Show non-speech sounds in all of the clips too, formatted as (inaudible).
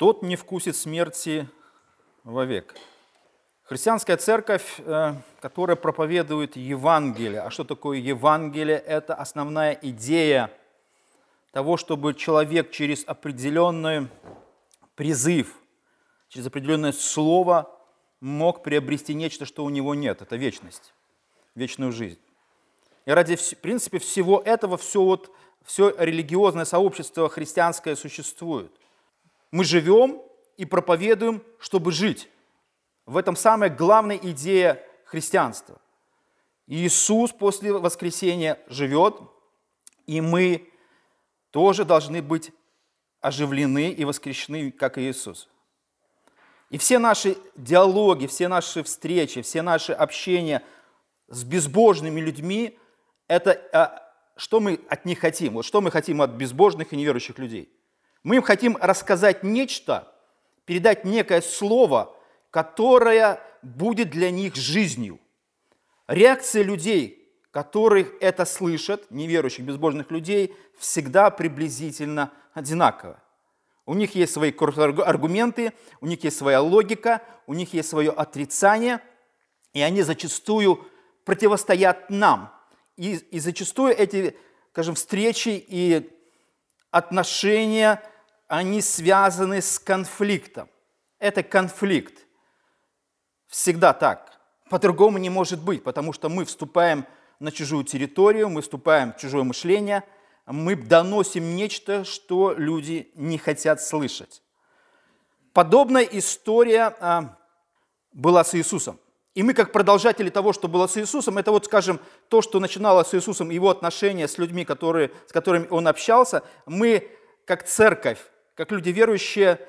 тот не вкусит смерти вовек. Христианская церковь, э, которая проповедует Евангелие. А что такое Евангелие? Это основная идея того, чтобы человек через определенный призыв, через определенное слово мог приобрести нечто, что у него нет. Это вечность, вечную жизнь. И ради, в принципе, всего этого все, вот, все религиозное сообщество христианское существует. Мы живем и проповедуем, чтобы жить. В этом самая главная идея христианства. Иисус после воскресения живет, и мы тоже должны быть оживлены и воскрешены, как и Иисус. И все наши диалоги, все наши встречи, все наши общения с безбожными людьми – это а, что мы от них хотим? Вот что мы хотим от безбожных и неверующих людей? Мы им хотим рассказать нечто, передать некое слово, которое будет для них жизнью. Реакция людей, которых это слышат, неверующих, безбожных людей, всегда приблизительно одинакова. У них есть свои аргументы, у них есть своя логика, у них есть свое отрицание, и они зачастую противостоят нам. И, и зачастую эти, скажем, встречи и отношения, они связаны с конфликтом. Это конфликт. Всегда так. По-другому не может быть, потому что мы вступаем на чужую территорию, мы вступаем в чужое мышление – мы доносим нечто, что люди не хотят слышать. Подобная история а, была с Иисусом. И мы, как продолжатели того, что было с Иисусом, это вот, скажем, то, что начиналось с Иисусом, его отношения с людьми, которые, с которыми он общался, мы, как церковь, как люди верующие,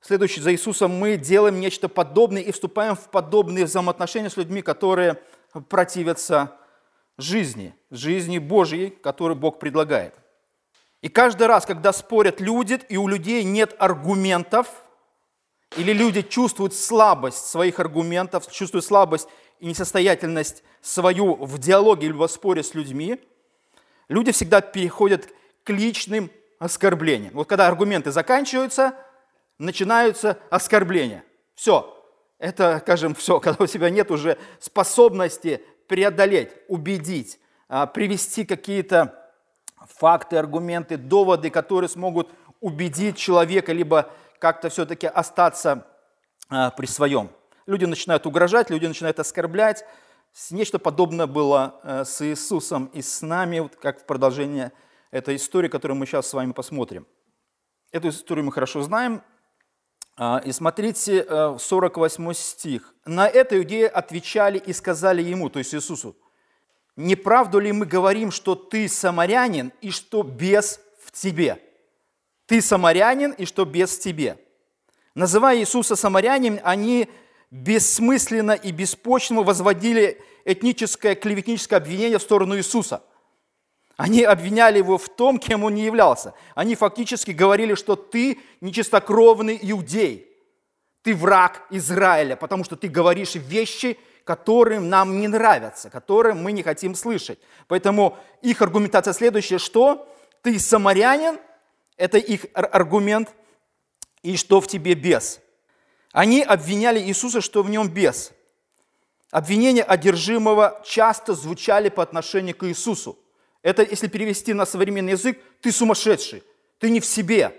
следующие за Иисусом, мы делаем нечто подобное и вступаем в подобные взаимоотношения с людьми, которые противятся жизни, жизни Божьей, которую Бог предлагает. И каждый раз, когда спорят люди, и у людей нет аргументов, или люди чувствуют слабость своих аргументов, чувствуют слабость и несостоятельность свою в диалоге или в споре с людьми, люди всегда переходят к личным оскорблениям. Вот когда аргументы заканчиваются, начинаются оскорбления. Все. Это, скажем, все, когда у тебя нет уже способности преодолеть, убедить, а, привести какие-то факты, аргументы, доводы, которые смогут убедить человека, либо как-то все-таки остаться а, при своем. Люди начинают угрожать, люди начинают оскорблять. Нечто подобное было э, с Иисусом и с нами, вот как в продолжение этой истории, которую мы сейчас с вами посмотрим. Эту историю мы хорошо знаем, а, и смотрите, 48 э, стих. «На это иудеи отвечали и сказали ему, то есть Иисусу, не правду ли мы говорим, что ты самарянин и что бес в тебе? Ты самарянин и что бес в тебе?» Называя Иисуса самарянин, они бессмысленно и беспочвенно возводили этническое клеветническое обвинение в сторону Иисуса – они обвиняли его в том, кем он не являлся. Они фактически говорили, что ты нечистокровный иудей, ты враг Израиля, потому что ты говоришь вещи, которые нам не нравятся, которые мы не хотим слышать. Поэтому их аргументация следующая, что ты самарянин, это их аргумент, и что в тебе бес. Они обвиняли Иисуса, что в нем бес. Обвинения одержимого часто звучали по отношению к Иисусу. Это, если перевести на современный язык, ты сумасшедший, ты не в себе.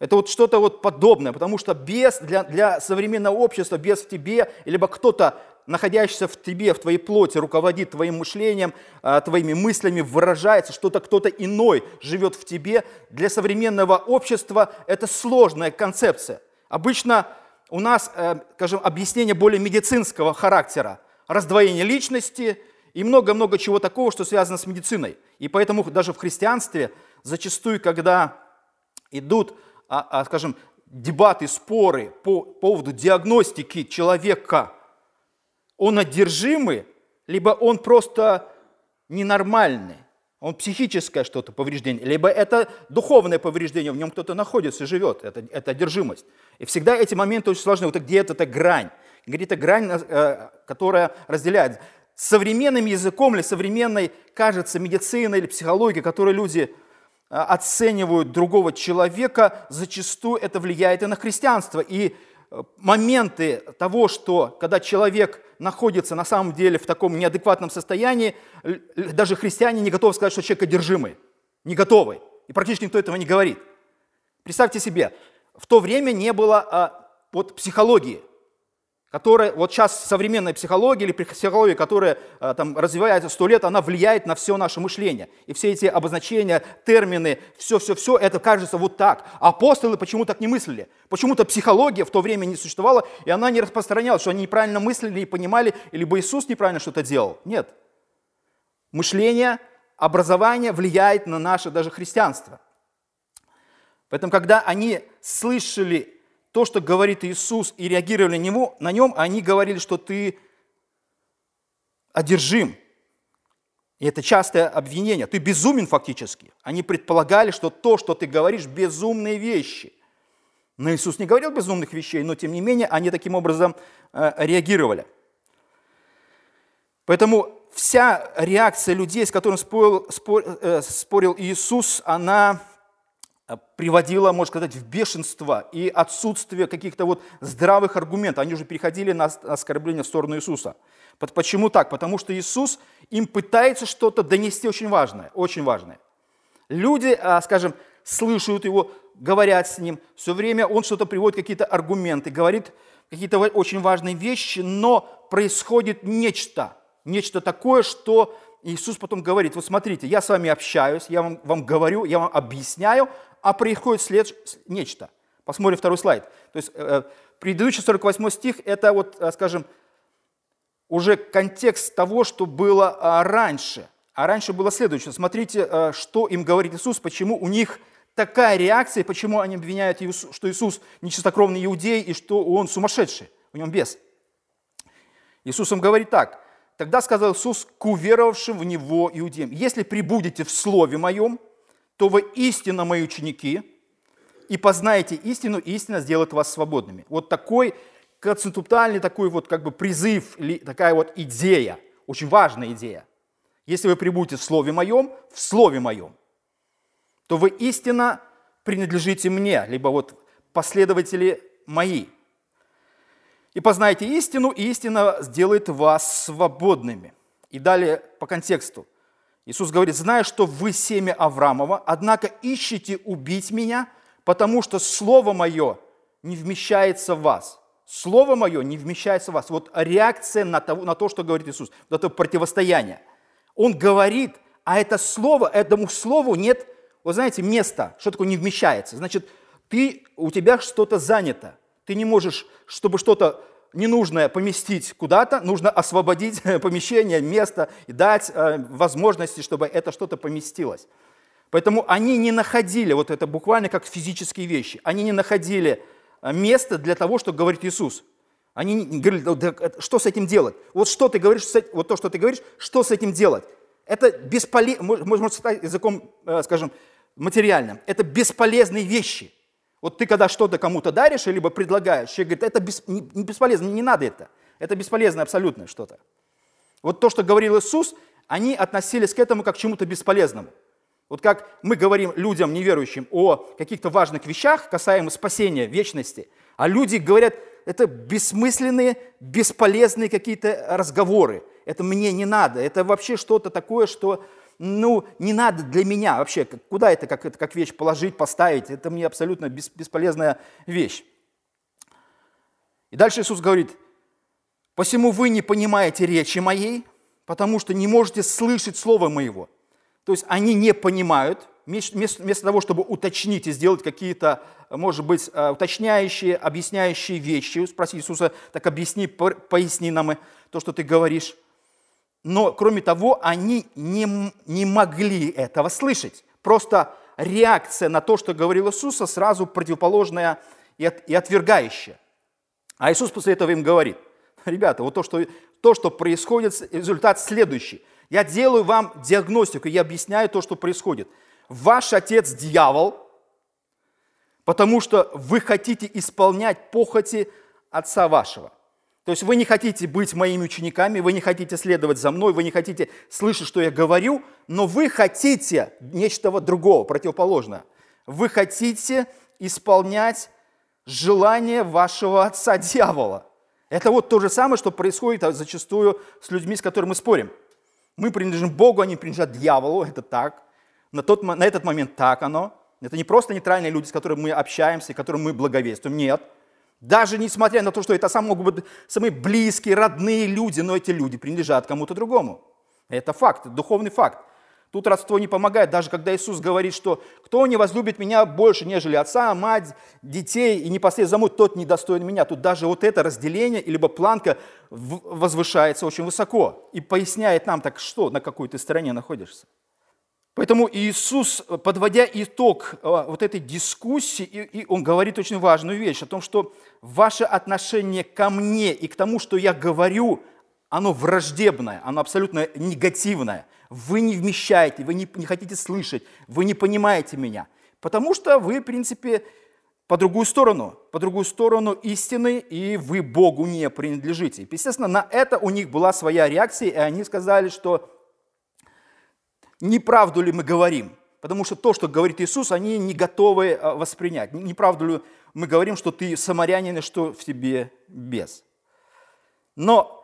Это вот что-то вот подобное, потому что без для, для современного общества, без в тебе, либо кто-то, находящийся в тебе, в твоей плоти, руководит твоим мышлением, а, твоими мыслями, выражается, что-то кто-то иной живет в тебе, для современного общества это сложная концепция. Обычно у нас, э, скажем, объяснение более медицинского характера. Раздвоение личности – и много-много чего такого, что связано с медициной. И поэтому даже в христианстве зачастую, когда идут, а, а, скажем, дебаты, споры по поводу диагностики человека, он одержимый, либо он просто ненормальный, он психическое что-то повреждение, либо это духовное повреждение, в нем кто-то находится, живет, это, это одержимость. И всегда эти моменты очень сложны. Вот где эта грань? Где-то грань, э, которая разделяет современным языком или современной, кажется, медициной или психологией, которой люди оценивают другого человека, зачастую это влияет и на христианство. И э, моменты того, что когда человек находится на самом деле в таком неадекватном состоянии, даже христиане не готовы сказать, что человек одержимый, не готовы. И практически никто этого не говорит. Представьте себе, в то время не было а, вот психологии которая, вот сейчас современная психология или психология, которая э, там развивается сто лет, она влияет на все наше мышление. И все эти обозначения, термины, все-все-все, это кажется вот так. Апостолы почему так не мыслили? Почему-то психология в то время не существовала, и она не распространялась, что они неправильно мыслили и понимали, либо Иисус неправильно что-то делал. Нет. Мышление, образование влияет на наше даже христианство. Поэтому, когда они слышали то, что говорит Иисус, и реагировали на, него, на нем, они говорили, что ты одержим. И это частое обвинение. Ты безумен фактически. Они предполагали, что то, что ты говоришь, безумные вещи. Но Иисус не говорил безумных вещей, но тем не менее они таким образом э, реагировали. Поэтому вся реакция людей, с которыми спорил, э, спорил Иисус, она приводило, можно сказать, в бешенство и отсутствие каких-то вот здравых аргументов. Они уже переходили на оскорбление в сторону Иисуса. Почему так? Потому что Иисус им пытается что-то донести очень важное, очень важное. Люди, а, скажем, слышат его, говорят с ним, все время он что-то приводит, какие-то аргументы, говорит какие-то очень важные вещи, но происходит нечто, нечто такое, что Иисус потом говорит, вот смотрите, я с вами общаюсь, я вам, вам говорю, я вам объясняю, а происходит след... нечто. Посмотрим второй слайд. То есть э, предыдущий 48 стих – это, вот, э, скажем, уже контекст того, что было а, раньше. А раньше было следующее. Смотрите, э, что им говорит Иисус, почему у них такая реакция, почему они обвиняют, что Иисус нечистокровный иудей и что он сумасшедший, у него бес. Иисус им говорит так. Тогда сказал Иисус к уверовавшим в Него иудеям, «Если прибудете в Слове Моем, то вы истинно мои ученики, и познаете истину, и истина сделает вас свободными. Вот такой концептуальный такой вот как бы призыв, или такая вот идея, очень важная идея. Если вы прибудете в Слове Моем, в Слове Моем, то вы истинно принадлежите мне, либо вот последователи мои. И познаете истину, и истина сделает вас свободными. И далее по контексту. Иисус говорит, знаю, что вы семя Авраамова, однако ищите убить меня, потому что Слово Мое не вмещается в вас. Слово Мое не вмещается в вас. Вот реакция на то, на то что говорит Иисус, вот это противостояние. Он говорит, а это Слово, этому Слову нет, вы знаете, места. Что такое не вмещается? Значит, ты, у тебя что-то занято. Ты не можешь, чтобы что-то ненужное поместить куда-то, нужно освободить (laughs) помещение, место и дать э, возможности, чтобы это что-то поместилось. Поэтому они не находили, вот это буквально как физические вещи, они не находили э, места для того, что говорит Иисус. Они говорили, да, что с этим делать? Вот что ты говоришь, вот то, что ты говоришь, что с этим делать? Это бесполезно, можно сказать языком, э, скажем, материальным, это бесполезные вещи – вот ты когда что-то кому-то даришь, либо предлагаешь, человек говорит, это бес, не, бесполезно, не надо это. Это бесполезно абсолютно что-то. Вот то, что говорил Иисус, они относились к этому как к чему-то бесполезному. Вот как мы говорим людям неверующим о каких-то важных вещах, касаемо спасения, вечности, а люди говорят, это бессмысленные, бесполезные какие-то разговоры. Это мне не надо. Это вообще что-то такое, что ну, не надо для меня вообще, куда это как, это, как вещь положить, поставить, это мне абсолютно бесполезная вещь. И дальше Иисус говорит, «Посему вы не понимаете речи моей, потому что не можете слышать слова моего». То есть они не понимают, вместо того, чтобы уточнить и сделать какие-то, может быть, э, уточняющие, объясняющие вещи, спросить Иисуса, так объясни, поясни нам то, что ты говоришь – но, кроме того, они не, не могли этого слышать. Просто реакция на то, что говорил Иисус, сразу противоположная и, от, и отвергающая. А Иисус после этого им говорит, ребята, вот то, что, то, что происходит, результат следующий. Я делаю вам диагностику, я объясняю то, что происходит. Ваш отец – дьявол, потому что вы хотите исполнять похоти отца вашего. То есть вы не хотите быть моими учениками, вы не хотите следовать за мной, вы не хотите слышать, что я говорю, но вы хотите нечто другого, противоположное. Вы хотите исполнять желание вашего отца (laughs) дьявола. Это вот то же самое, что происходит зачастую с людьми, с которыми мы спорим. Мы принадлежим Богу, они принадлежат дьяволу, это так. На, тот, на этот момент так оно. Это не просто нейтральные люди, с которыми мы общаемся, и которым мы благовествуем. Нет. Даже несмотря на то, что это сам могут быть самые близкие, родные люди, но эти люди принадлежат кому-то другому. Это факт, духовный факт. Тут родство не помогает, даже когда Иисус говорит, что кто не возлюбит меня больше, нежели отца, мать, детей и непосредственно замут, тот не достоин меня. Тут даже вот это разделение, либо планка возвышается очень высоко и поясняет нам, так что, на какой ты стороне находишься. Поэтому Иисус, подводя итог э, вот этой дискуссии, и он говорит очень важную вещь о том, что ваше отношение ко мне и к тому, что я говорю, оно враждебное, оно абсолютно негативное. Вы не вмещаете, вы не, не хотите слышать, вы не понимаете меня. Потому что вы, в принципе, по другую сторону, по другую сторону истины, и вы Богу не принадлежите. Естественно, на это у них была своя реакция, и они сказали, что неправду ли мы говорим, потому что то, что говорит Иисус, они не готовы э, воспринять. Неправду ли мы говорим, что ты самарянин и что в тебе без. Но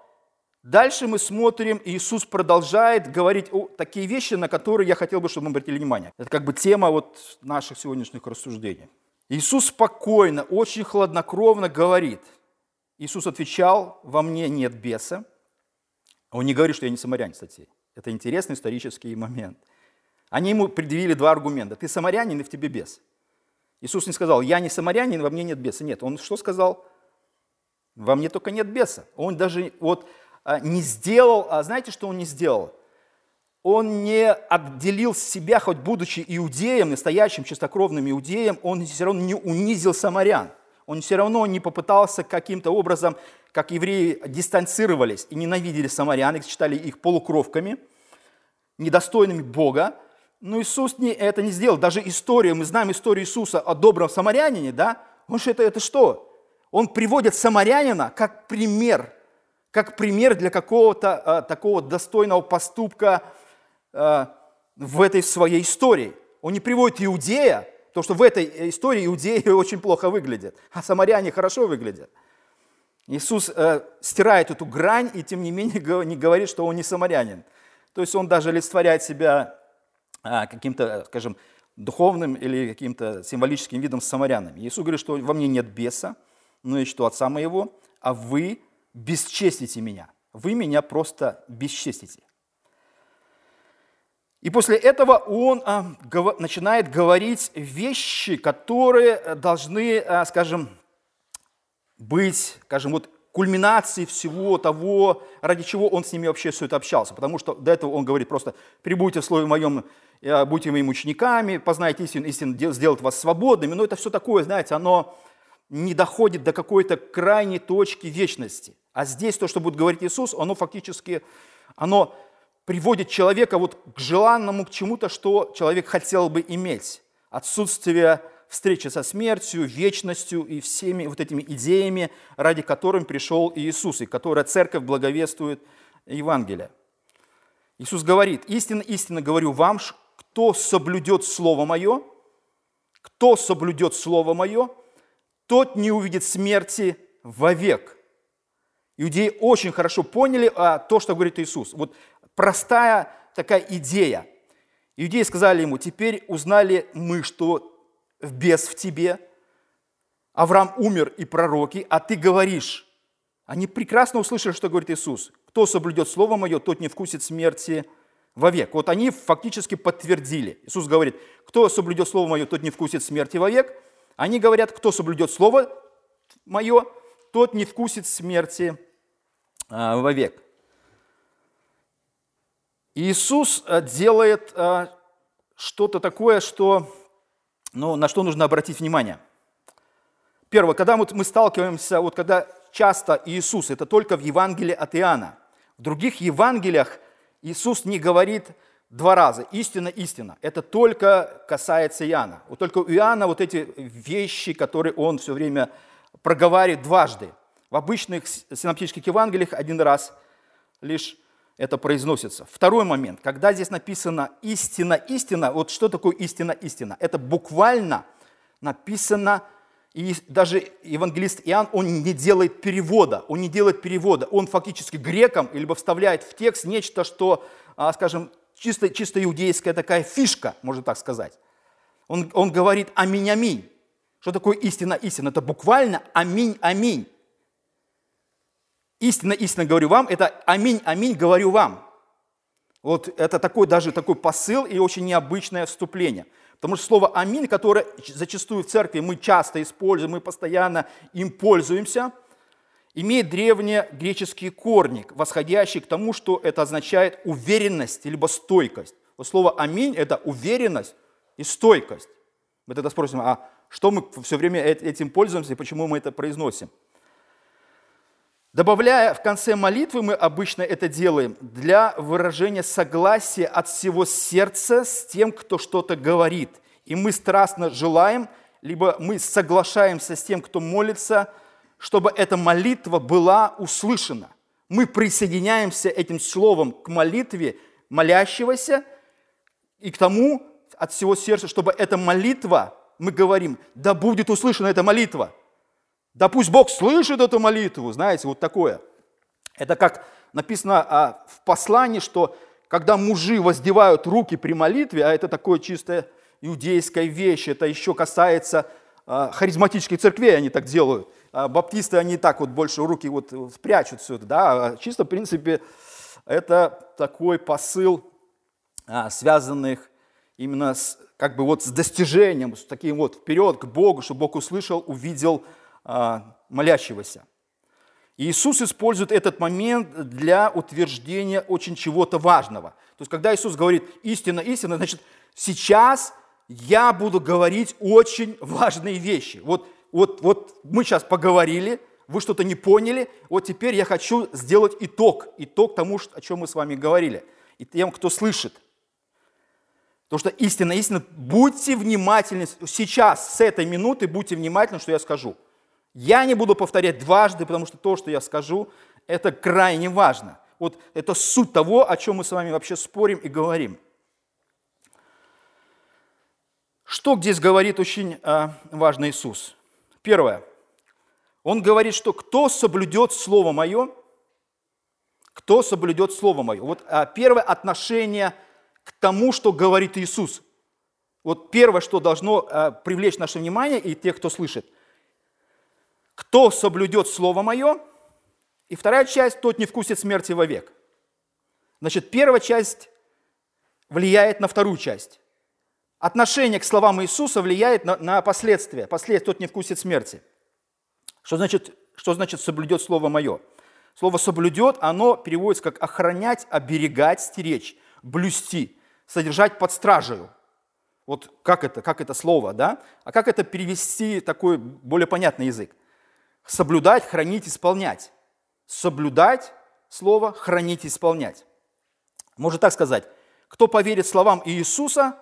Дальше мы смотрим, Иисус продолжает говорить о такие вещи, на которые я хотел бы, чтобы мы обратили внимание. Это как бы тема вот наших сегодняшних рассуждений. Иисус спокойно, очень хладнокровно говорит. Иисус отвечал, во мне нет беса. Он не говорит, что я не самарянин, кстати. Это интересный исторический момент. Они ему предъявили два аргумента. Ты самарянин, и в тебе бес. Иисус не сказал, я не самарянин, во мне нет беса. Нет, он что сказал? Во мне только нет беса. Он даже вот а, не сделал, а знаете, что он не сделал? Он не отделил себя, хоть будучи иудеем, настоящим чистокровным иудеем, он все равно не унизил самарян. Он все равно не попытался каким-то образом, как евреи дистанцировались и ненавидели самарян, и считали их полукровками, недостойными Бога. Но Иисус не, это не сделал. Даже история, мы знаем историю Иисуса о добром самарянине, да? Он что это, это что? Он приводит самарянина как пример как пример для какого-то а, такого достойного поступка а, в этой своей истории. Он не приводит иудея, потому что в этой истории иудеи (laughs) очень плохо выглядят, а самаряне хорошо выглядят. Иисус э, стирает эту грань и тем не менее (laughs) не говорит, что он не самарянин. То есть он даже олицетворяет себя э, каким-то, скажем, духовным или каким-то символическим видом с самарянами. Иисус говорит, что во мне нет беса, но и что отца моего, а вы бесчестите меня. Вы меня просто бесчестите. И после этого он а, начинает говорить вещи, которые должны, а, скажем, быть, скажем, вот кульминацией всего того, ради чего он с ними вообще все это общался. Потому что до этого он говорит просто «прибудьте в слове моем, будьте моими учениками, познайте истину, истину сделает вас свободными». Но это все такое, знаете, оно не доходит до какой-то крайней точки вечности. А здесь то, что будет говорить Иисус, оно фактически, оно приводит человека вот к желанному, к чему-то, что человек хотел бы иметь. Отсутствие встречи со смертью, вечностью и всеми вот этими идеями, ради которых пришел Иисус, и которая церковь благовествует Евангелие. Иисус говорит, истинно, истинно говорю вам, кто соблюдет Слово Мое, кто соблюдет Слово Мое, тот не увидит смерти вовек. Иудеи очень хорошо поняли а, то, что говорит Иисус. Вот простая такая идея. Иудеи сказали ему, теперь узнали мы, что бес в тебе, Авраам умер и пророки, а ты говоришь. Они прекрасно услышали, что говорит Иисус. Кто соблюдет Слово Мое, тот не вкусит смерти вовек. Вот они фактически подтвердили. Иисус говорит, кто соблюдет Слово Мое, тот не вкусит смерти вовек. Они говорят, кто соблюдет Слово Мое, тот не вкусит смерти а, вовек. Иисус а, делает а, что-то такое, что, ну, на что нужно обратить внимание. Первое, когда мы сталкиваемся, вот когда часто Иисус, это только в Евангелии от Иоанна. В других Евангелиях Иисус не говорит два раза. Истина, истина. Это только касается Иоанна. Вот только у Иоанна вот эти вещи, которые он все время проговаривает дважды. В обычных синоптических Евангелиях один раз лишь это произносится. Второй момент, когда здесь написано «истина, истина», вот что такое истина, истина? Это буквально написано, и даже евангелист Иоанн, он не делает перевода, он не делает перевода, он фактически греком, либо вставляет в текст нечто, что, а, скажем, чисто, чисто иудейская такая фишка, можно так сказать. Он, он говорит «аминь, аминь». Что такое истина, истина? Это буквально «аминь, аминь». Истина, истина говорю вам, это аминь, аминь говорю вам. Вот это такой даже такой посыл и очень необычное вступление. Потому что слово аминь, которое зачастую в церкви мы часто используем, мы постоянно им пользуемся, имеет древние греческие корни, восходящие к тому, что это означает уверенность либо стойкость. Вот слово аминь – это уверенность и стойкость. Мы тогда спросим, а что мы все время этим пользуемся и почему мы это произносим? Добавляя в конце молитвы, мы обычно это делаем для выражения согласия от всего сердца с тем, кто что-то говорит. И мы страстно желаем, либо мы соглашаемся с тем, кто молится, чтобы эта молитва была услышана. Мы присоединяемся этим словом к молитве молящегося и к тому от всего сердца, чтобы эта молитва, мы говорим, да будет услышана эта молитва – да пусть Бог слышит эту молитву, знаете, вот такое. Это как написано а, в послании, что когда мужи воздевают руки при молитве, а это такое чистое иудейская вещь, это еще касается а, харизматических церквей, они так делают. А баптисты, они так вот больше руки вот спрячут все это, да, чисто, в принципе, это такой посыл, связанных именно с, как бы вот с достижением, с таким вот вперед к Богу, чтобы Бог услышал, увидел, молящегося. И Иисус использует этот момент для утверждения очень чего-то важного. То есть, когда Иисус говорит «истина, истина», значит, сейчас я буду говорить очень важные вещи. Вот, вот, вот мы сейчас поговорили, вы что-то не поняли, вот теперь я хочу сделать итог, итог тому, о чем мы с вами говорили, и тем, кто слышит. Потому что истина, истина, будьте внимательны, сейчас, с этой минуты будьте внимательны, что я скажу – я не буду повторять дважды, потому что то, что я скажу, это крайне важно. Вот это суть того, о чем мы с вами вообще спорим и говорим. Что здесь говорит очень э, важно Иисус? Первое. Он говорит, что кто соблюдет Слово Мое, кто соблюдет Слово Мое. Вот а, первое отношение к тому, что говорит Иисус. Вот первое, что должно а, привлечь наше внимание и тех, кто слышит кто соблюдет Слово Мое, и вторая часть, тот не вкусит смерти вовек. Значит, первая часть влияет на вторую часть. Отношение к словам Иисуса влияет на, на последствия. Последствия тот не вкусит смерти. Что значит, что значит соблюдет Слово Мое? Слово «соблюдет», оно переводится как охранять, оберегать, стеречь, блюсти, содержать под стражей. Вот как это, как это слово, да? А как это перевести такой более понятный язык? Соблюдать, хранить, исполнять. Соблюдать слово, хранить, исполнять. Можно так сказать. Кто поверит словам Иисуса,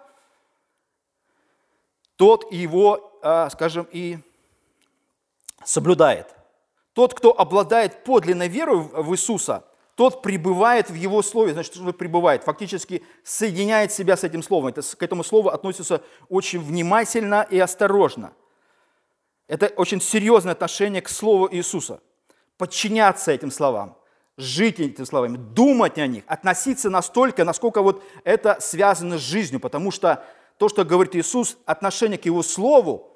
тот его, а, скажем, и соблюдает. Тот, кто обладает подлинной верой в Иисуса, тот пребывает в Его Слове. Значит, что пребывает? Фактически соединяет себя с этим Словом. Это, к этому Слову относится очень внимательно и осторожно – это очень серьезное отношение к Слову Иисуса. Подчиняться этим словам, жить этими словами, думать о них, относиться настолько, насколько вот это связано с жизнью, потому что то, что говорит Иисус, отношение к Его Слову,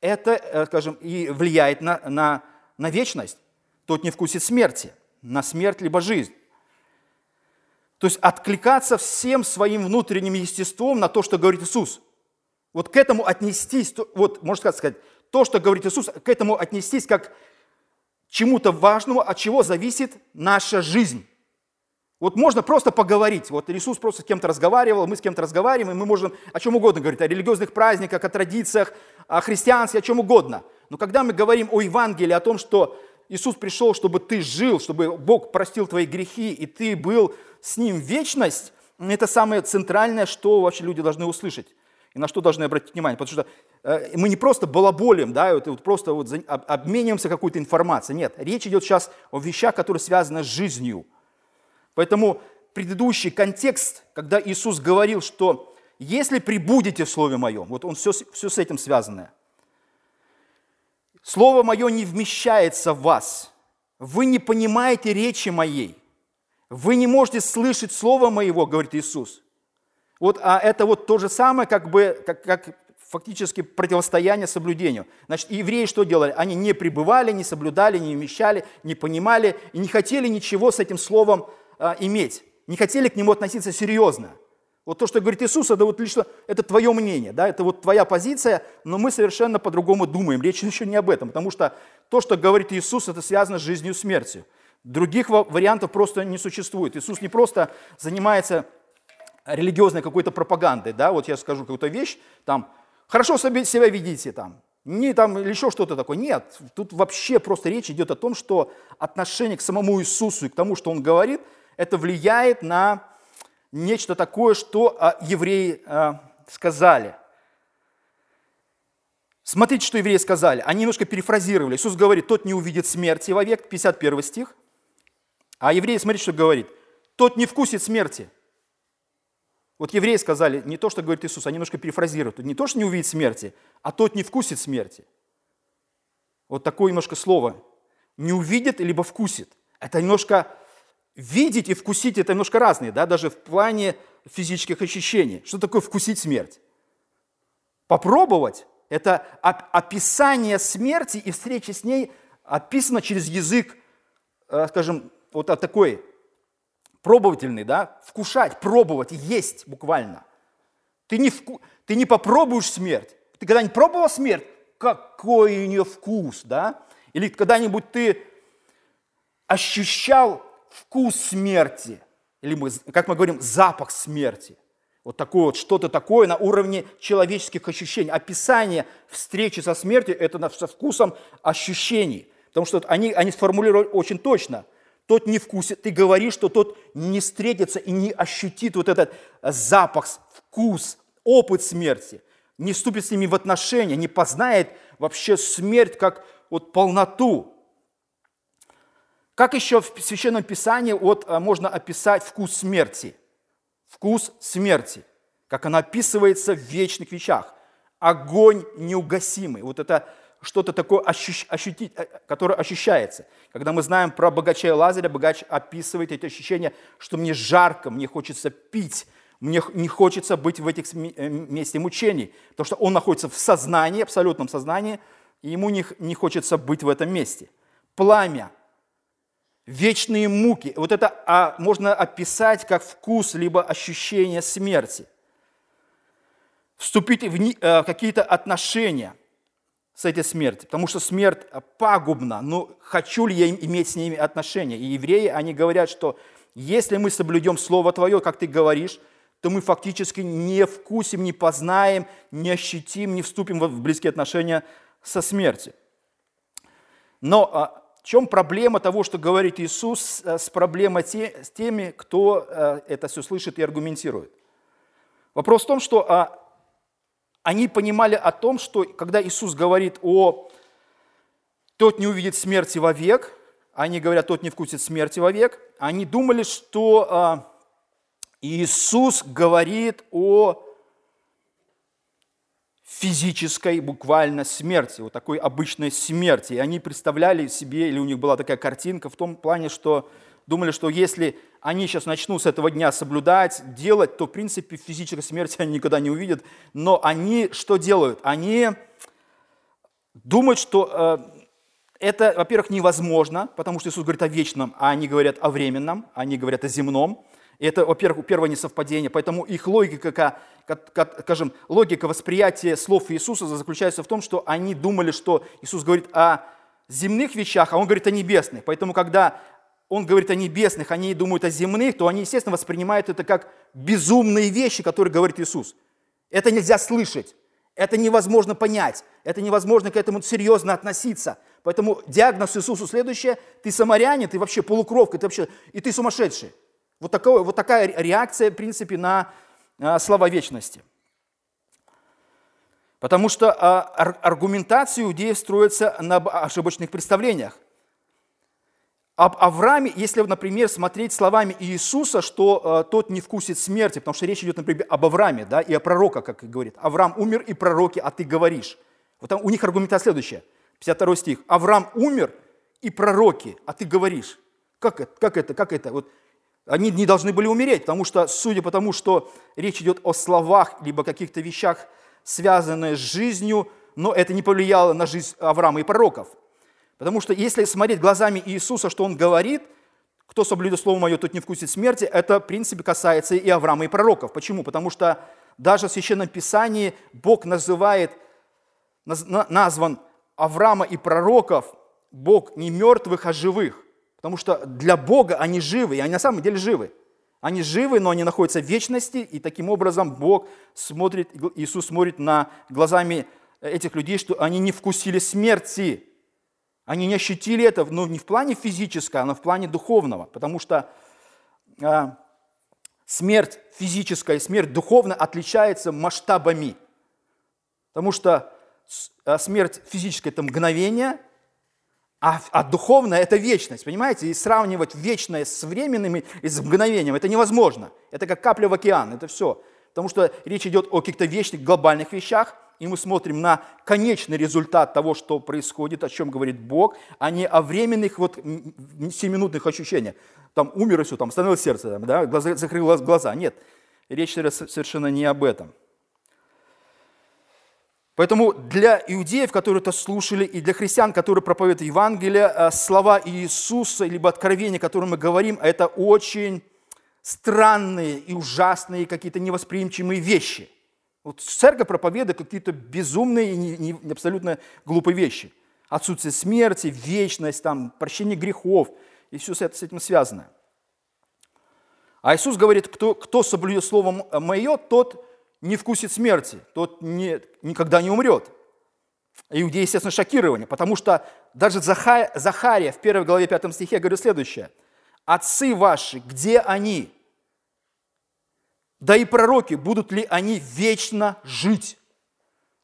это, э, скажем, и влияет на, на, на вечность. Тот не вкусит смерти, на смерть либо жизнь. То есть откликаться всем своим внутренним естеством на то, что говорит Иисус. Вот к этому отнестись, вот, можно сказать, то, что говорит Иисус, к этому отнестись как чему-то важному, от чего зависит наша жизнь. Вот можно просто поговорить. Вот Иисус просто с кем-то разговаривал, мы с кем-то разговариваем, и мы можем о чем угодно говорить, о религиозных праздниках, о традициях, о христианстве, о чем угодно. Но когда мы говорим о Евангелии, о том, что Иисус пришел, чтобы ты жил, чтобы Бог простил твои грехи, и ты был с Ним вечность, это самое центральное, что вообще люди должны услышать и на что должны обратить внимание. Потому что мы не просто балаболим, да, вот, вот просто вот обмениваемся какой-то информацией. Нет, речь идет сейчас о вещах, которые связаны с жизнью. Поэтому предыдущий контекст, когда Иисус говорил, что если прибудете в Слове Моем, вот он все, все с этим связано. Слово Мое не вмещается в вас. Вы не понимаете речи Моей. Вы не можете слышать Слово Моего, говорит Иисус. Вот, а это вот то же самое, как бы, как, как фактически противостояние соблюдению. Значит, евреи что делали? Они не пребывали, не соблюдали, не вмещали, не понимали и не хотели ничего с этим словом а, иметь. Не хотели к нему относиться серьезно. Вот то, что говорит Иисус, это вот лично это твое мнение, да, это вот твоя позиция, но мы совершенно по-другому думаем. Речь еще не об этом, потому что то, что говорит Иисус, это связано с жизнью и смертью. Других вариантов просто не существует. Иисус не просто занимается религиозной какой-то пропагандой, да, вот я скажу какую-то вещь, там, хорошо себя ведите, там, не там или еще что-то такое. Нет, тут вообще просто речь идет о том, что отношение к самому Иисусу и к тому, что Он говорит, это влияет на нечто такое, что а, евреи а, сказали. Смотрите, что евреи сказали. Они немножко перефразировали. Иисус говорит, тот не увидит смерти вовек, 51 стих. А евреи, смотрите, что говорит. Тот не вкусит смерти. Вот евреи сказали не то, что говорит Иисус, они немножко перефразируют. Не то, что не увидит смерти, а тот не вкусит смерти. Вот такое немножко слово. Не увидит, либо вкусит. Это немножко видеть и вкусить это немножко разные, да, даже в плане физических ощущений. Что такое вкусить смерть? Попробовать – это описание смерти и встречи с ней описано через язык, э, скажем, вот такой пробовательный, да, вкушать, пробовать, есть буквально. Ты не, вку... ты не попробуешь смерть. Ты когда-нибудь пробовал смерть? Какой у нее вкус, да? Или когда-нибудь ты ощущал вкус смерти, или мы, как мы говорим, запах смерти. Вот такое вот что-то такое на уровне человеческих ощущений. Описание встречи со смертью – это со вкусом ощущений. Потому что они, они сформулировали очень точно. Тот не вкусит, ты говоришь, что тот не встретится и не ощутит вот этот запах, вкус, опыт смерти, не вступит с ними в отношения, не познает вообще смерть как вот полноту. Как еще в Священном Писании вот, а, можно описать вкус смерти? Вкус смерти, как она описывается в вечных вещах. Огонь неугасимый. Вот это что-то такое ощущ, ощутить, э, которое ощущается. Когда мы знаем про богача и Лазаря, богач описывает эти ощущения, что мне жарко, мне хочется пить, мне не хочется быть в этих э, месте мучений, потому что он находится в сознании, абсолютном сознании, и ему не, не хочется быть в этом месте. Пламя, вечные муки. Вот это а, можно описать как вкус либо ощущение смерти. Вступить в э, какие-то отношения с этой смертью, потому что смерть пагубна, но хочу ли я иметь с ними отношения? И евреи, они говорят, что если мы соблюдем Слово Твое, как Ты говоришь, то мы фактически не вкусим, не познаем, не ощутим, не вступим в близкие отношения со смертью. Но а, в чем проблема того, что говорит Иисус, с проблемой те, с теми, кто это все слышит и аргументирует? Вопрос в том, что а, они понимали о том, что когда Иисус говорит о «тот не увидит смерти вовек», они говорят «тот не вкусит смерти вовек», они думали, что а, Иисус говорит о физической буквально смерти, вот такой обычной смерти. И они представляли себе, или у них была такая картинка в том плане, что думали, что если они сейчас начнут с этого дня соблюдать, делать, то, в принципе, физической смерти они никогда не увидят. Но они что делают? Они думают, что э, это, во-первых, невозможно, потому что Иисус говорит о вечном, а они говорят о временном, они говорят о земном. И это, во-первых, первое несовпадение. Поэтому их логика, как, как, скажем, логика восприятия слов Иисуса заключается в том, что они думали, что Иисус говорит о земных вещах, а Он говорит о небесных. Поэтому, когда Он говорит о небесных, они думают о земных, то они, естественно, воспринимают это как безумные вещи, которые говорит Иисус. Это нельзя слышать, это невозможно понять, это невозможно к этому серьезно относиться. Поэтому диагноз Иисусу следующее, ты самарянин, ты вообще полукровка, ты вообще, и ты сумасшедший. Вот, такое, вот такая реакция, в принципе, на а, слова вечности. Потому что а, аргументация иудеев строится на ошибочных представлениях. Об Аврааме, если, например, смотреть словами Иисуса, что э, тот не вкусит смерти, потому что речь идет, например, об Аврааме да, и о пророках, как говорит. Авраам умер и пророки, а ты говоришь. Вот там у них аргументация следующая. 52 стих. Авраам умер и пророки, а ты говоришь. Как это? Как это? Как это? Вот они не должны были умереть, потому что, судя по тому, что речь идет о словах, либо каких-то вещах, связанных с жизнью, но это не повлияло на жизнь Авраама и пророков – Потому что если смотреть глазами Иисуса, что Он говорит, кто соблюдет Слово Мое, тот не вкусит смерти, это, в принципе, касается и Авраама, и пророков. Почему? Потому что даже в Священном Писании Бог называет, назван Авраама и пророков, Бог не мертвых, а живых. Потому что для Бога они живы, и они на самом деле живы. Они живы, но они находятся в вечности, и таким образом Бог смотрит, Иисус смотрит на глазами этих людей, что они не вкусили смерти. Они не ощутили это, но не в плане физического, но в плане духовного, потому что э, смерть физическая и смерть духовная отличается масштабами. Потому что а, смерть физическая – это мгновение, а, а духовная – это вечность, понимаете? И сравнивать вечное с временным и с мгновением – это невозможно. Это как капля в океан, это все. Потому что речь идет о каких-то вечных глобальных вещах, и мы смотрим на конечный результат того, что происходит, о чем говорит Бог, а не о временных вот семиминутных ощущениях. Там умер и все, там остановилось сердце, там, да, глаза, закрыл глаза. Нет, речь совершенно не об этом. Поэтому для иудеев, которые это слушали, и для христиан, которые проповедуют Евангелие, э, слова Иисуса, либо откровения, которые мы говорим, это очень странные и ужасные, какие-то невосприимчивые вещи. Вот церковь проповедует какие-то безумные и не, не, абсолютно глупые вещи. Отсутствие смерти, вечность, там, прощение грехов, и все с этим связано. А Иисус говорит, кто, кто соблюдет Слово Мое, тот не вкусит смерти, тот не, никогда не умрет. Иудеи, естественно, шокированы, потому что даже Захария в 1 главе 5 стихе говорит следующее. «Отцы ваши, где они? Да и пророки, будут ли они вечно жить?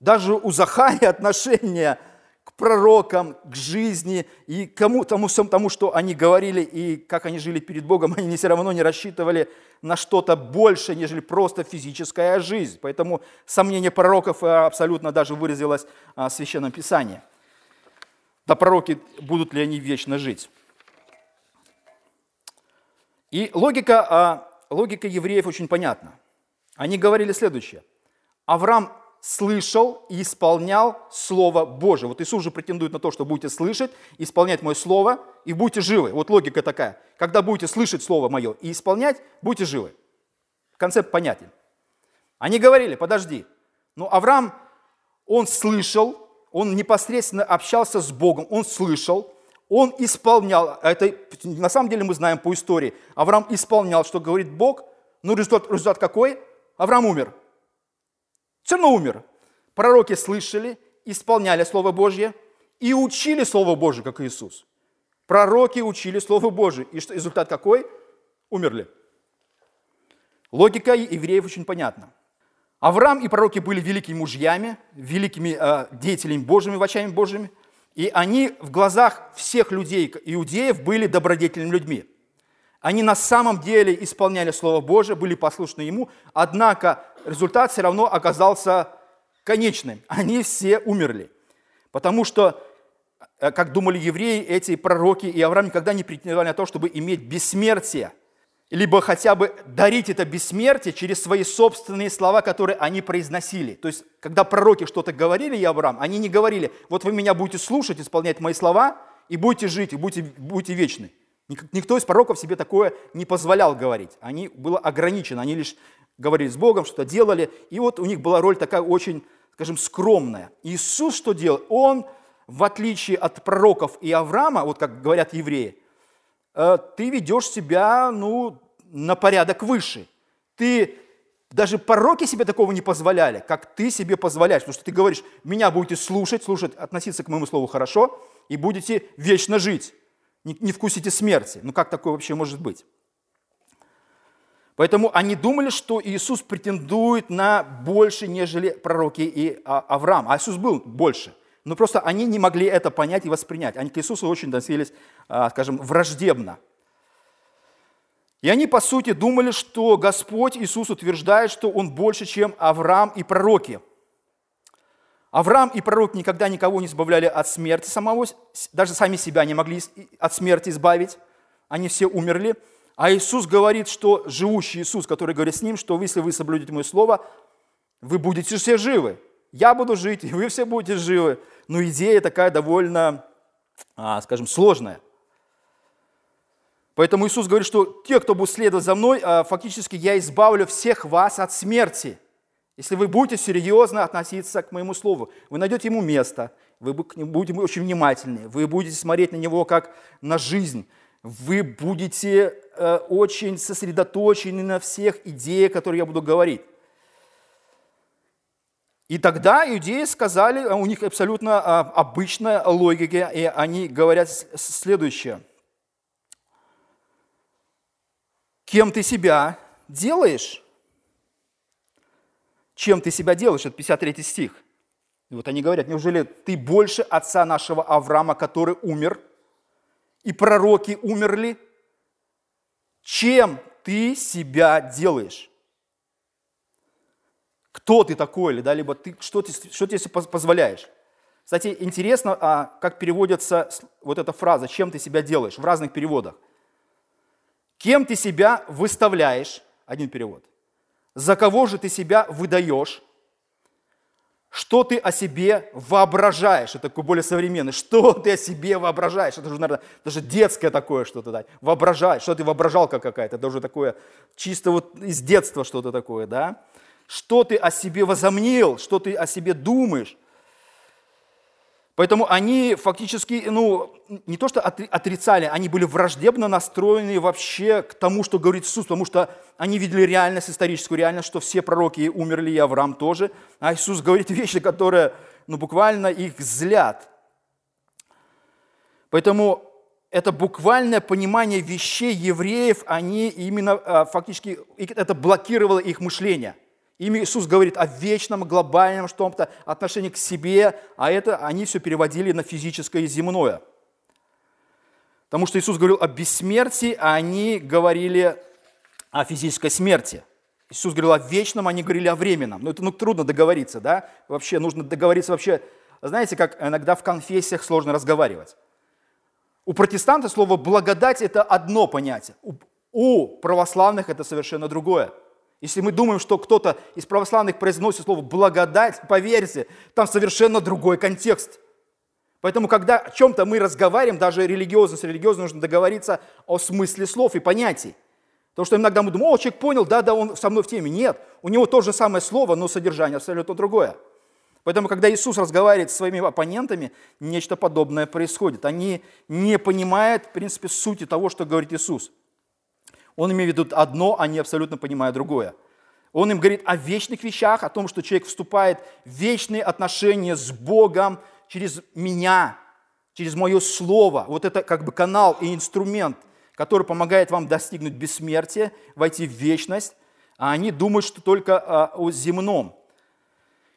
Даже у Захария (laughs) отношение к пророкам, к жизни и кому, тому всем тому, что они говорили и как они жили перед Богом, (laughs) они все равно не рассчитывали на что-то большее, нежели просто физическая жизнь. Поэтому сомнение пророков э, абсолютно даже выразилось а, в Священном Писании. Да пророки, будут ли они вечно жить? И логика а, логика евреев очень понятна. Они говорили следующее. Авраам слышал и исполнял Слово Божие. Вот Иисус же претендует на то, что будете слышать, исполнять Мое Слово, и будете живы. Вот логика такая. Когда будете слышать Слово Мое и исполнять, будете живы. Концепт понятен. Они говорили, подожди, ну Авраам, он слышал, он непосредственно общался с Богом, он слышал, он исполнял, это на самом деле мы знаем по истории, Авраам исполнял, что говорит Бог, но результат, результат какой? Авраам умер. Все равно умер. Пророки слышали, исполняли Слово Божье и учили Слово Божье, как Иисус. Пророки учили Слово Божье. И что, результат какой? Умерли. Логика евреев очень понятна. Авраам и пророки были великими мужьями, великими э, деятелями Божьими, врачами Божьими – и они в глазах всех людей, иудеев, были добродетельными людьми. Они на самом деле исполняли Слово Божие, были послушны Ему, однако результат все равно оказался конечным. Они все умерли. Потому что, э, как думали евреи, эти пророки и Авраам никогда не претендовали на то, чтобы иметь бессмертие либо хотя бы дарить это бессмертие через свои собственные слова, которые они произносили. То есть, когда пророки что-то говорили, и Авраам, они не говорили, вот вы меня будете слушать, исполнять мои слова, и будете жить, и будете, будете вечны. Никто из пророков себе такое не позволял говорить. Они было ограничено, они лишь говорили с Богом, что-то делали, и вот у них была роль такая очень, скажем, скромная. Иисус что делал? Он, в отличие от пророков и Авраама, вот как говорят евреи, ты ведешь себя ну, на порядок выше. Ты даже пороки себе такого не позволяли, как ты себе позволяешь. Потому что ты говоришь, меня будете слушать, слушать, относиться к моему слову хорошо, и будете вечно жить. Не, не вкусите смерти. Ну как такое вообще может быть? Поэтому они думали, что Иисус претендует на больше, нежели пророки и а, Авраам. А Иисус был больше. Но просто они не могли это понять и воспринять. Они к Иисусу очень относились, а, скажем, враждебно. И они, по сути, думали, что Господь Иисус утверждает, что Он больше, чем Авраам и пророки. Авраам и пророк никогда никого не избавляли от смерти самого, даже сами себя не могли от смерти избавить. Они все умерли. А Иисус говорит, что живущий Иисус, который говорит с ним, что если вы соблюдете мое слово, вы будете все живы. Я буду жить, (laughs) и вы все будете живы. Но идея такая довольно, а, скажем, сложная. Поэтому Иисус говорит, что те, кто будет следовать за мной, а, фактически я избавлю всех вас от смерти. Если вы будете серьезно относиться к моему слову, вы найдете ему место, вы будете очень внимательны, вы будете смотреть на него как на жизнь, вы будете э, очень сосредоточены на всех идеях, которые я буду говорить. И тогда иудеи сказали, у них абсолютно а, обычная логика, и они говорят следующее. Кем ты себя делаешь? Чем ты себя делаешь? Это 53 стих. И вот они говорят, неужели ты больше отца нашего Авраама, который умер – и пророки умерли, чем ты себя делаешь? Кто ты такой, да, либо ты, что, ты, что ты себе позволяешь? Кстати, интересно, а как переводится вот эта фраза «чем ты себя делаешь» в разных переводах. Кем ты себя выставляешь, один перевод. За кого же ты себя выдаешь, что ты о себе воображаешь? Это такой более современный. Что ты о себе воображаешь? Это уже, наверное, даже детское такое что-то. Да? Воображаешь. Что ты воображалка какая-то? Это уже такое чисто вот из детства что-то такое, да? Что ты о себе возомнил? Что ты о себе думаешь? Поэтому они фактически, ну, не то что отрицали, они были враждебно настроены вообще к тому, что говорит Иисус, потому что они видели реальность, историческую реальность, что все пророки умерли, и Авраам тоже. А Иисус говорит вещи, которые, ну, буквально их злят. Поэтому это буквальное понимание вещей евреев, они именно а, фактически, это блокировало их мышление – Ими Иисус говорит о вечном, глобальном что-то, отношении к себе, а это они все переводили на физическое и земное. Потому что Иисус говорил о бессмертии, а они говорили о физической смерти. Иисус говорил о вечном, они говорили о временном. Ну, это ну, трудно договориться, да? Вообще нужно договориться вообще. Знаете, как иногда в конфессиях сложно разговаривать. У протестанта слово «благодать» – это одно понятие. У православных это совершенно другое. Если мы думаем, что кто-то из православных произносит слово «благодать», поверьте, там совершенно другой контекст. Поэтому, когда о чем-то мы разговариваем, даже религиозно с религиозным, нужно договориться о смысле слов и понятий. Потому что иногда мы думаем, о, человек понял, да, да, он со мной в теме. Нет, у него то же самое слово, но содержание абсолютно другое. Поэтому, когда Иисус разговаривает с своими оппонентами, нечто подобное происходит. Они не понимают, в принципе, сути того, что говорит Иисус. Он имеет в виду одно, они абсолютно понимают другое. Он им говорит о вечных вещах, о том, что человек вступает в вечные отношения с Богом через меня, через мое слово. Вот это как бы канал и инструмент, который помогает вам достигнуть бессмертия, войти в вечность. А они думают, что только а, о земном.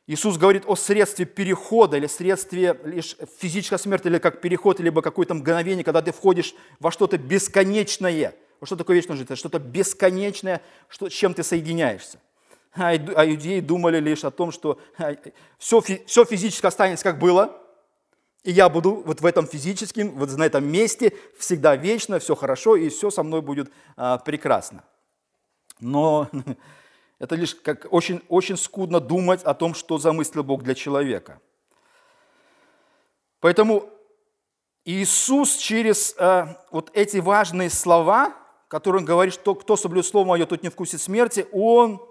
Иисус говорит о средстве перехода или средстве лишь физической смерти, или как переход, либо какое-то мгновение, когда ты входишь во что-то бесконечное – вот что такое вечная жизнь? Это что-то бесконечное, что, чем ты соединяешься. А, а иудеи думали лишь о том, что все, все физически останется как было, и я буду вот в этом физическом, вот на этом месте всегда вечно, все хорошо, и все со мной будет а, прекрасно. Но (laughs) это лишь как очень, очень скудно думать о том, что замыслил Бог для человека. Поэтому Иисус через а, вот эти важные слова который он говорит, что кто соблюдет слово мое, тот не вкусит смерти, он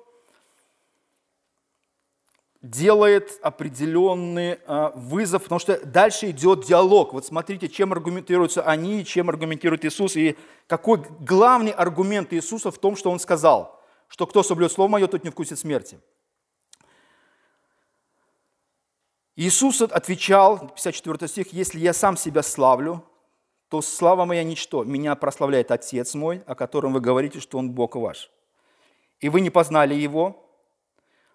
делает определенный а, вызов, потому что дальше идет диалог. Вот смотрите, чем аргументируются они, чем аргументирует Иисус, и какой главный аргумент Иисуса в том, что Он сказал, что кто соблюдет Слово Мое, тот не вкусит смерти. Иисус отвечал, 54 стих, «Если я сам себя славлю, то слава моя ничто. Меня прославляет Отец мой, о котором вы говорите, что Он Бог ваш. и вы не познали его,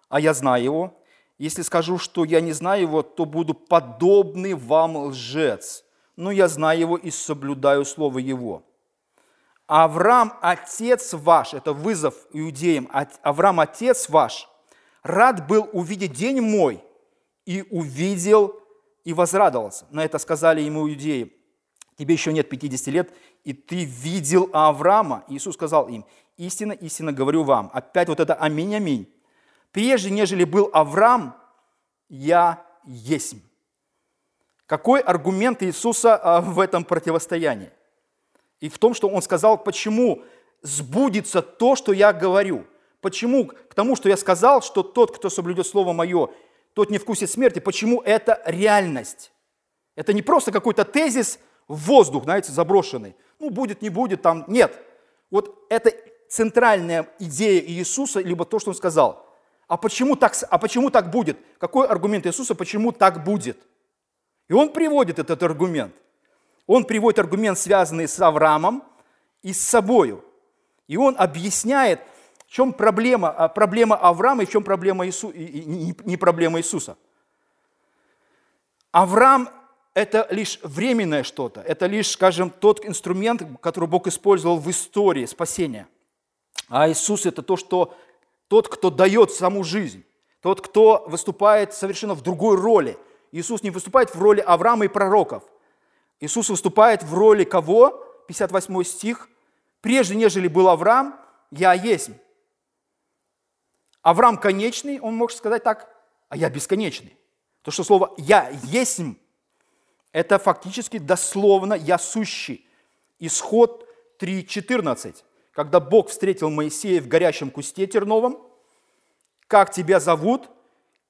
а я знаю его. Если скажу, что я не знаю его, то буду подобный вам лжец. Но я знаю его и соблюдаю слово его. Авраам, отец ваш, это вызов иудеям, Авраам, отец ваш, рад был увидеть день мой, и увидел, и возрадовался. На это сказали ему иудеи, тебе еще нет 50 лет, и ты видел Авраама. Иисус сказал им, истинно, истинно говорю вам. Опять вот это аминь, аминь. Прежде, нежели был Авраам, я есть. Какой аргумент Иисуса а, в этом противостоянии? И в том, что Он сказал, почему сбудется то, что я говорю. Почему? К тому, что я сказал, что тот, кто соблюдет Слово Мое, тот не вкусит смерти. Почему это реальность? Это не просто какой-то тезис в воздух, знаете, заброшенный. Ну, будет, не будет, там, нет. Вот это центральная идея Иисуса, либо то, что Он сказал. А почему так, а почему так будет? Какой аргумент Иисуса, почему так будет? И Он приводит этот аргумент. Он приводит аргумент, связанный с Авраамом и с собою. И он объясняет, в чем проблема, а, проблема Авраама и в чем проблема Иису, не проблема Иисуса. Авраам – это лишь временное что-то, это лишь, скажем, тот инструмент, который Бог использовал в истории спасения. А Иисус – это то, что тот, кто дает саму жизнь, тот, кто выступает совершенно в другой роли. Иисус не выступает в роли Авраама и пророков. Иисус выступает в роли кого? 58 стих. «Прежде, нежели был Авраам, я есть». Авраам конечный, он может сказать так, а я бесконечный. То, что слово «я есть» – это фактически дословно «я сущий». Исход 3.14, когда Бог встретил Моисея в горящем кусте терновом, как тебя зовут,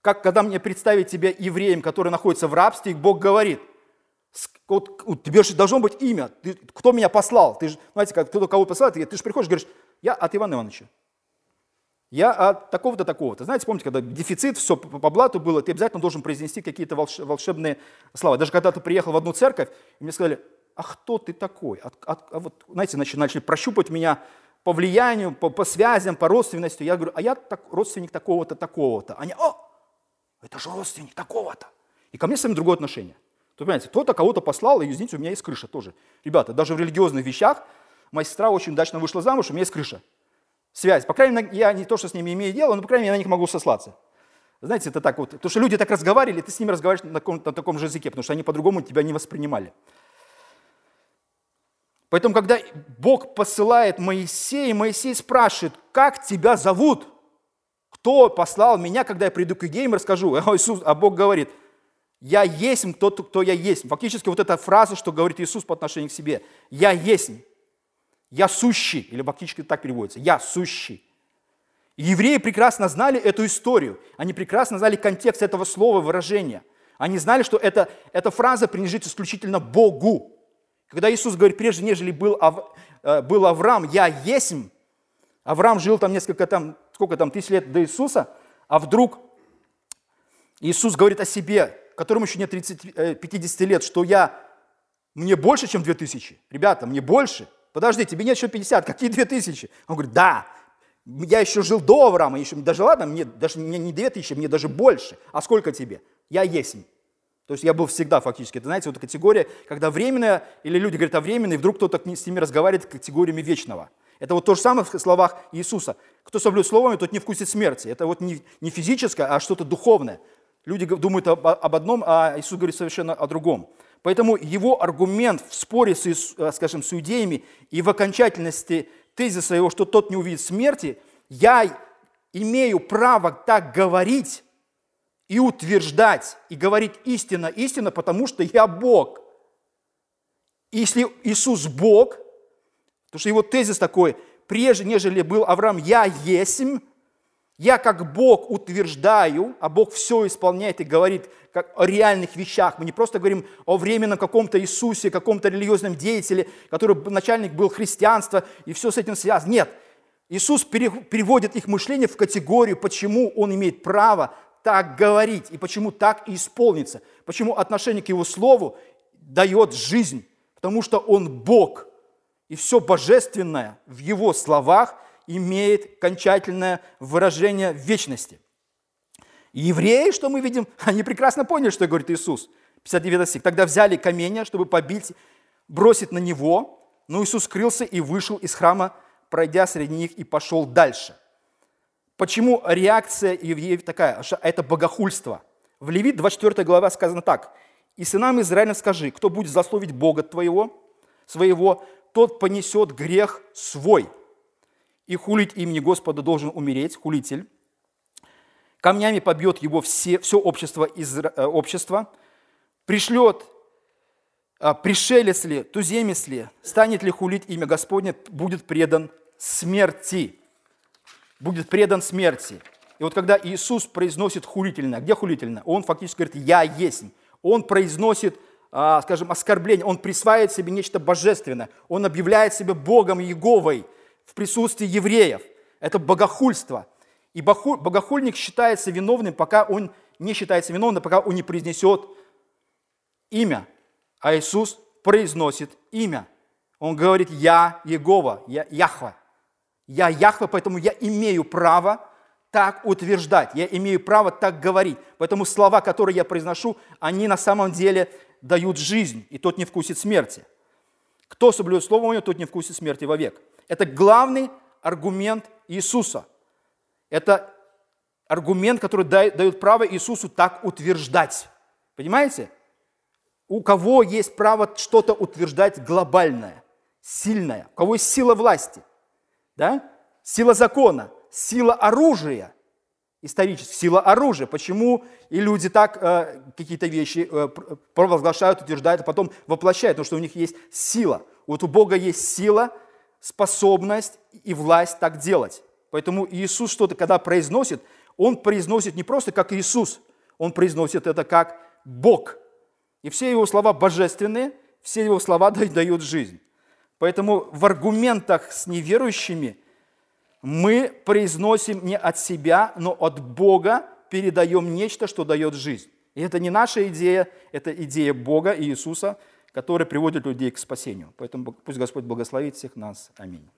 как когда мне представить тебя евреем, который находится в рабстве, Бог говорит, вот, у тебя же должно быть имя, ты, кто меня послал? Ты же, знаете, как кто-то кого послал, ты, ты же приходишь говоришь, я от Ивана Ивановича. Я от такого-то, такого-то. Знаете, помните, когда дефицит, все по блату было, ты обязательно должен произнести какие-то волшебные слова. Даже когда ты приехал в одну церковь, мне сказали, а кто ты такой? А, а, а вот, знаете, начали, начали прощупать меня по влиянию, по, по связям, по родственности. Я говорю, а я так, родственник такого-то, такого-то. Они, о, это же родственник такого-то. И ко мне с вами другое отношение. То, понимаете, кто-то кого-то послал, и, извините, у меня есть крыша тоже. Ребята, даже в религиозных вещах моя сестра очень удачно вышла замуж, у меня есть крыша связь. По крайней мере, я не то, что с ними имею дело, но, по крайней мере, на них могу сослаться. Знаете, это так вот, потому что люди так разговаривали, ты с ними разговариваешь на таком, на таком же языке, потому что они по-другому тебя не воспринимали. Поэтому, когда Бог посылает Моисея, Моисей спрашивает, как тебя зовут? Кто послал меня, когда я приду к Игеям, расскажу. А, Иисус, а Бог говорит, я есть тот, кто я есть. Фактически вот эта фраза, что говорит Иисус по отношению к себе. Я есть. Я сущий, или фактически так переводится, я сущий. И евреи прекрасно знали эту историю, они прекрасно знали контекст этого слова, выражения. Они знали, что это, эта фраза принадлежит исключительно Богу. Когда Иисус говорит, прежде нежели был, Ав, э, был Авраам, я есмь, Авраам жил там несколько, там, сколько там, тысяч лет до Иисуса, а вдруг Иисус говорит о себе, которому еще нет 30, 50 э, лет, что я, мне больше, чем 2000. Ребята, мне больше – Подожди, тебе нет еще 50, какие 2000? Он говорит, да, я еще жил до Авраама, еще даже ладно, мне даже мне не 2000, мне даже больше. А сколько тебе? Я есть. То есть я был всегда фактически. Это, знаете, вот категория, когда временное, или люди говорят о временной, и вдруг кто-то с ними разговаривает категориями вечного. Это вот то же самое в словах Иисуса. Кто соблюдет словами, тот не вкусит смерти. Это вот не, не физическое, а что-то духовное. Люди думают об, об одном, а Иисус говорит совершенно о другом. Поэтому его аргумент в споре с, э, скажем, с иудеями и в окончательности тезиса его, что тот не увидит смерти, я имею право так говорить и утверждать, и говорить истинно, истинно, потому что я Бог. если Иисус Бог, потому что его тезис такой, прежде нежели был Авраам, я есмь, я как Бог утверждаю, а Бог все исполняет и говорит как о реальных вещах. Мы не просто говорим о временном каком-то Иисусе, каком-то религиозном деятеле, который начальник был христианства, и все с этим связано. Нет. Иисус переводит их мышление в категорию, почему он имеет право так говорить, и почему так и исполнится, почему отношение к Его Слову дает жизнь, потому что Он Бог, и все божественное в Его словах – имеет окончательное выражение вечности. евреи, что мы видим, (laughs) они прекрасно поняли, что говорит Иисус. 59 стих. Тогда взяли камень, чтобы побить, бросить на него, но Иисус скрылся и вышел из храма, пройдя среди них и пошел дальше. Почему реакция евреев такая? Это богохульство. В Левит 24 глава сказано так. «И сынам Израиля скажи, кто будет засловить Бога твоего, своего, тот понесет грех свой. И хулить имени Господа должен умереть, хулитель. Камнями побьет его все, все общество, из, э, общество. Пришлет а, пришелец ли, туземец ли, станет ли хулить имя Господне, будет предан смерти. Будет предан смерти. И вот когда Иисус произносит хулительно, где хулительно? Он фактически говорит «Я есть». Он произносит, а, скажем, оскорбление, он присваивает себе нечто божественное. Он объявляет себя Богом Иеговой в присутствии евреев. Это богохульство. И богохульник считается виновным, пока он не считается виновным, пока он не произнесет имя. А Иисус произносит имя. Он говорит, я Егова, я Яхва. Я Яхва, поэтому я имею право так утверждать, я имею право так говорить. Поэтому слова, которые я произношу, они на самом деле дают жизнь, и тот не вкусит смерти. Кто соблюдет Слово Мое, тот не вкусит смерти вовек. Это главный аргумент Иисуса. Это аргумент, который дает право Иисусу так утверждать. Понимаете? У кого есть право что-то утверждать глобальное, сильное? У кого есть сила власти? Да? Сила закона – сила оружия, исторически, сила оружия. Почему и люди так э, какие-то вещи э, провозглашают, утверждают, а потом воплощают, потому что у них есть сила. Вот у Бога есть сила, способность и власть так делать. Поэтому Иисус что-то, когда произносит, Он произносит не просто как Иисус, Он произносит это как Бог. И все Его слова божественные, все Его слова (laughs) дают жизнь. Поэтому в аргументах с неверующими – мы произносим не от себя, но от Бога передаем нечто, что дает жизнь. И это не наша идея, это идея Бога и Иисуса, который приводит людей к спасению. Поэтому пусть Господь благословит всех нас. Аминь.